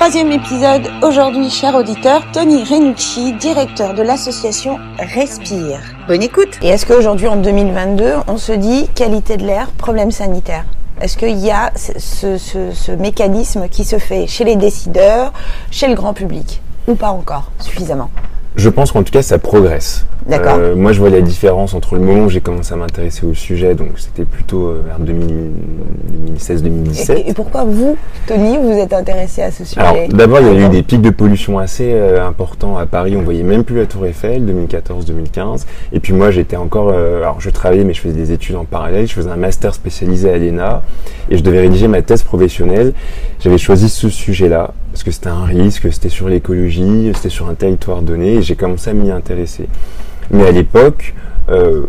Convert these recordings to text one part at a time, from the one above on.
Troisième épisode, aujourd'hui, cher auditeur, Tony Renucci, directeur de l'association Respire. Bonne écoute Et est-ce qu'aujourd'hui, en 2022, on se dit qualité de l'air, problème sanitaire? Est-ce qu'il y a ce, ce, ce, mécanisme qui se fait chez les décideurs, chez le grand public Ou pas encore suffisamment? Je pense qu'en tout cas, ça progresse. D'accord. Euh, moi, je vois la différence entre le moment où j'ai commencé à m'intéresser au sujet, donc c'était plutôt euh, vers 2016-2017. Et, pourquoi vous, Tony, vous êtes intéressé à ce sujet? Alors, d'abord, il y a eu des pics de pollution assez euh, importants à Paris. On voyait même plus la Tour Eiffel, 2014-2015. Et puis moi, j'étais encore, alors je travaillais, mais je faisais des études en parallèle. Je faisais un master spécialisé à l'ENA et je devais rédiger ma thèse professionnelle. J'avais choisi ce sujet-là parce que c'était un risque, c'était sur l'écologie, c'était sur un territoire donné, et j'ai commencé à m'y intéresser. Mais à l'époque, euh,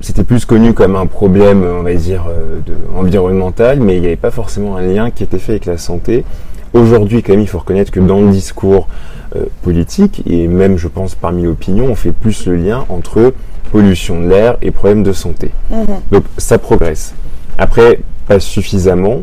c'était plus connu comme un problème, on va dire, euh, de, environnemental, mais il n'y avait pas forcément un lien qui était fait avec la santé. Aujourd'hui, quand même, il faut reconnaître que dans le discours euh, politique, et même, je pense, parmi l'opinion, on fait plus le lien entre pollution de l'air et problèmes de santé. Mhm. Donc, ça progresse. Après, pas suffisamment,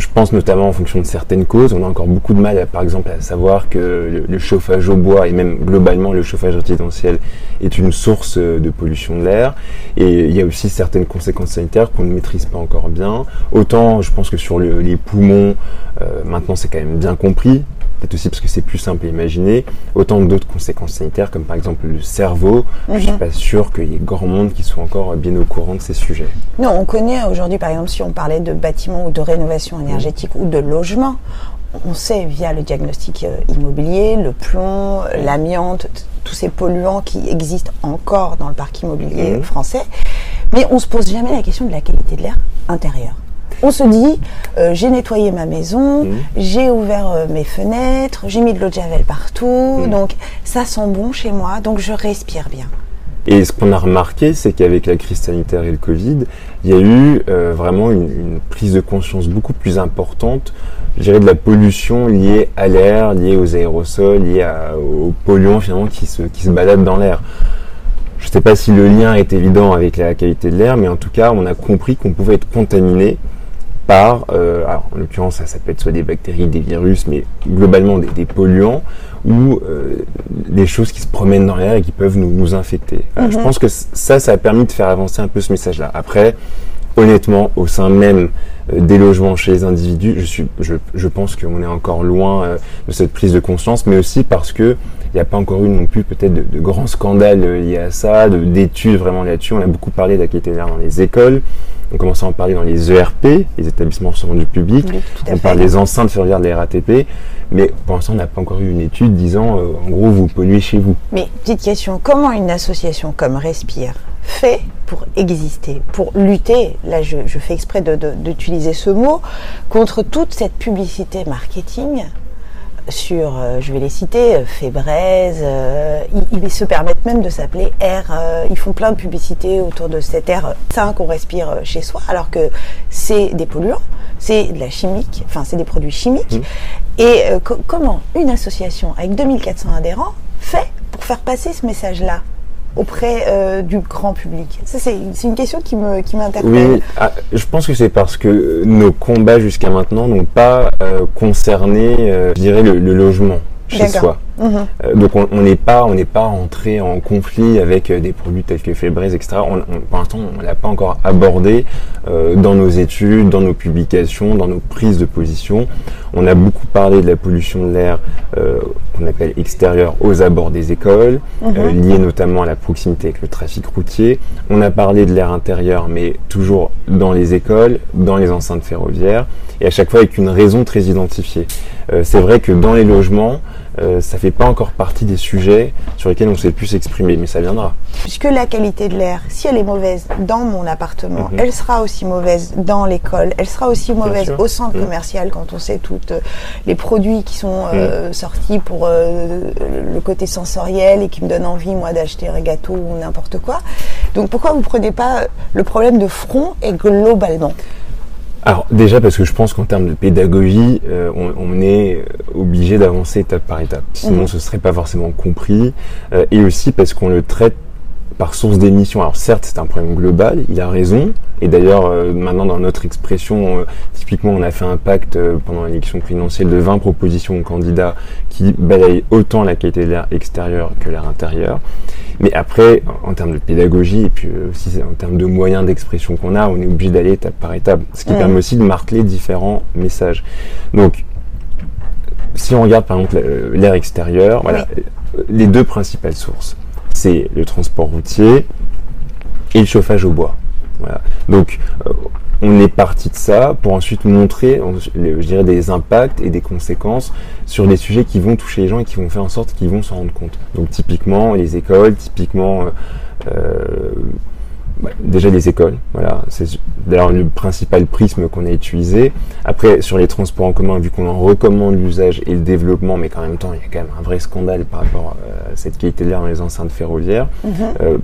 je pense notamment en fonction de certaines causes. On a encore beaucoup de mal, par exemple, à savoir que le, chauffage au bois et même globalement le chauffage résidentiel est une source de pollution de l'air. Et il y a aussi certaines conséquences sanitaires qu'on ne maîtrise pas encore bien. Autant, je pense que sur les poumons, euh, maintenant c'est quand même bien compris peut-être aussi parce que c'est plus simple à imaginer, autant d'autres conséquences sanitaires, comme par exemple le cerveau. Je ne suis mhm. pas sûr qu'il y ait grand monde qui soit encore bien au courant de ces sujets. Non, on connaît aujourd'hui, par exemple, si on parlait de bâtiments ou de rénovation énergétique ou de logement, on sait via le diagnostic euh, immobilier, le plomb, l'amiante, tous ces polluants qui existent encore dans le parc immobilier mhm. français, mais on se pose jamais la question de la qualité de l'air intérieur on se dit, euh, j'ai nettoyé ma maison, mmh. j'ai ouvert euh, mes fenêtres, j'ai mis de l'eau de javel partout, mmh. donc ça sent bon chez moi, donc je respire bien. Et ce qu'on a remarqué, c'est qu'avec la crise sanitaire et le Covid, il y a eu euh, vraiment une, prise de conscience beaucoup plus importante, je dirais, de la pollution liée à l'air, liée aux aérosols, liée aux polluants finalement qui se, qui se baladent dans l'air. Je ne sais pas si le lien est évident avec la qualité de l'air, mais en tout cas, on a compris qu'on pouvait être contaminé par, euh, alors en l'occurrence ça, ça, peut être soit des bactéries, des virus, mais globalement des, polluants ou euh, des choses qui se promènent dans l'air et qui peuvent nous, nous infecter. Je mhm. pense que ça, ça a permis de faire avancer un peu ce message-là. Après, honnêtement, au sein même euh, des logements chez les individus, je, suis, je, je pense qu'on est encore loin euh, de cette prise de conscience, mais aussi parce que il n'y a pas encore eu non plus peut-être de, de, grands scandales liés à ça, d'études vraiment là-dessus. On a beaucoup parlé de la qualité de l'air dans les écoles. On commence à en parler dans les ERP, les établissements recevant du public. on parle des enceintes ferroviaires de la RATP. Mais pour l'instant, on n'a pas encore eu une étude disant, euh, en gros, vous polluez chez vous. Mais petite question, comment une association comme Respire fait pour exister, pour lutter, là je, fais exprès d'utiliser ce mot, contre toute cette publicité marketing sur, euh, je vais les citer, euh, Fébraise, euh, ils, se permettent même de s'appeler R, ils font plein de publicités autour de cet air sain qu'on respire chez soi, alors que c'est des polluants, c'est de la chimique, enfin c'est des produits chimiques. Mmh. Et comment une association avec 2400 adhérents fait pour faire passer ce message-là? Auprès euh, du grand public Ça, c'est une question qui me qui. Oui, ah, je pense que c'est parce que nos combats jusqu'à maintenant n'ont pas euh, concerné, euh, je dirais, le logement chez soi. Mhm. Euh, donc on n'est pas on n'est pas entré en conflit avec euh, des produits tels que Febreze, etc. On, pour l'instant, on l'a pas encore abordé euh, dans nos études, dans nos publications, dans nos prises de position. On a beaucoup parlé de la pollution de l'air qu'on appelle extérieure aux abords des écoles, mhm. liée notamment à la proximité avec le trafic routier. On a parlé de l'air intérieur, mais toujours dans les écoles, dans les enceintes ferroviaires, et à chaque fois avec une raison très identifiée. C'est vrai que dans les logements, ça fait pas encore partie des sujets sur lesquels on s'est plus exprimer, mais ça viendra. Puisque la qualité de l'air, si elle est mauvaise dans mon appartement, mhm. elle sera aussi mauvaise dans l'école, elle sera aussi mauvaise au centre mhm. commercial quand on sait tous euh, les produits qui sont euh, mhm. sortis pour euh, le côté sensoriel et qui me donnent envie, moi, d'acheter un gâteau ou n'importe quoi. Donc pourquoi vous prenez pas le problème de front et globalement? Alors déjà parce que je pense qu'en termes de pédagogie, euh, on, est obligé d'avancer étape par étape. Sinon, mhm. ce serait pas forcément compris. Euh, et aussi parce qu'on le traite par source d'émission. Alors certes, c'est un problème global, il a raison. Et d'ailleurs, euh, maintenant dans notre expression, euh, typiquement, on a fait un pacte euh, pendant l'élection présidentielle de 20 propositions aux candidats qui balayent autant la qualité de l'air extérieur que l'air intérieur. Mais après, en, en termes de pédagogie et puis aussi en termes de moyens d'expression qu'on a, on est obligé d'aller étape par étape, ce qui permet aussi de marteler différents messages. Donc, si on regarde par exemple l'air extérieur, voilà, les deux principales sources, c'est le transport routier et le chauffage au bois. Voilà. Donc, euh, on est parti de ça pour ensuite montrer, je dirais, des impacts et des conséquences sur des sujets qui vont toucher les gens et qui vont faire en sorte qu'ils vont s'en rendre compte. Donc, typiquement les écoles, typiquement euh, euh, bah, déjà les écoles. Voilà, c'est d'ailleurs le principal prisme qu'on a utilisé. Après, sur les transports en commun, vu qu'on en recommande l'usage et le développement, mais qu'en même temps, il y a quand même un vrai scandale par rapport euh, à cette qualité de l'air dans les enceintes ferroviaires. Mhm. Euh,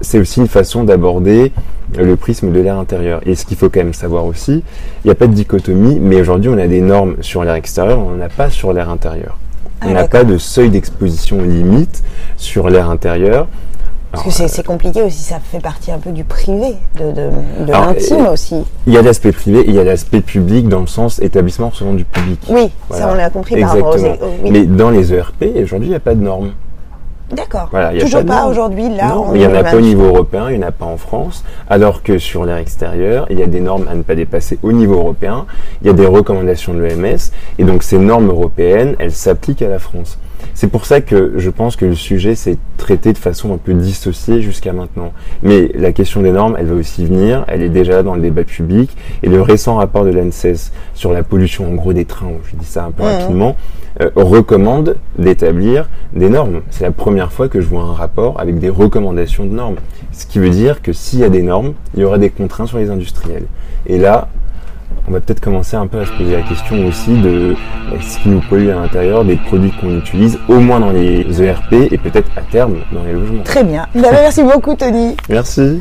c'est aussi une façon d'aborder le prisme de l'air intérieur. Et ce qu'il faut quand même savoir aussi, il n'y a pas de dichotomie, mais aujourd'hui on a des normes sur l'air extérieur, on n'en a pas sur l'air intérieur. Ah, on n'a pas de seuil d'exposition limite sur l'air intérieur. Parce que c'est- c'est compliqué aussi, ça fait partie un peu du privé, de, de, de Alors, l'intime euh, aussi. Il y a l'aspect privé et il y a l'aspect public dans le sens établissement recevant du public. Oui, ça on l'a compris par rapport aux... Oui. Mais dans les ERP, aujourd'hui, il n'y a pas de normes. D'accord. Voilà, Toujours pas, aujourd'hui, là. non, il n'y en a pas au 2020. niveau européen, il n'y en a pas en France. Alors que sur l'air extérieur, il y a des normes à ne pas dépasser au niveau européen. Il y a des recommandations de l'OMS. Et donc ces normes européennes, elles s'appliquent à la France. C'est pour ça que je pense que le sujet s'est traité de façon un peu dissociée jusqu'à maintenant. Mais la question des normes, elle va aussi venir, elle est déjà dans le débat public. Et le récent rapport de l'ANSES sur la pollution en gros des trains, je dis ça un peu rapidement, euh, recommande d'établir des normes. C'est la première fois que je vois un rapport avec des recommandations de normes. Ce qui veut dire que s'il y a des normes, il y aura des contraintes sur les industriels. Et là, on va peut-être commencer un peu à se poser la question aussi de euh, ce qui nous pollue à l'intérieur des produits qu'on utilise, au moins dans les ERP et peut-être à terme dans les logements. Très bien. Bah, merci beaucoup, Tony. Merci.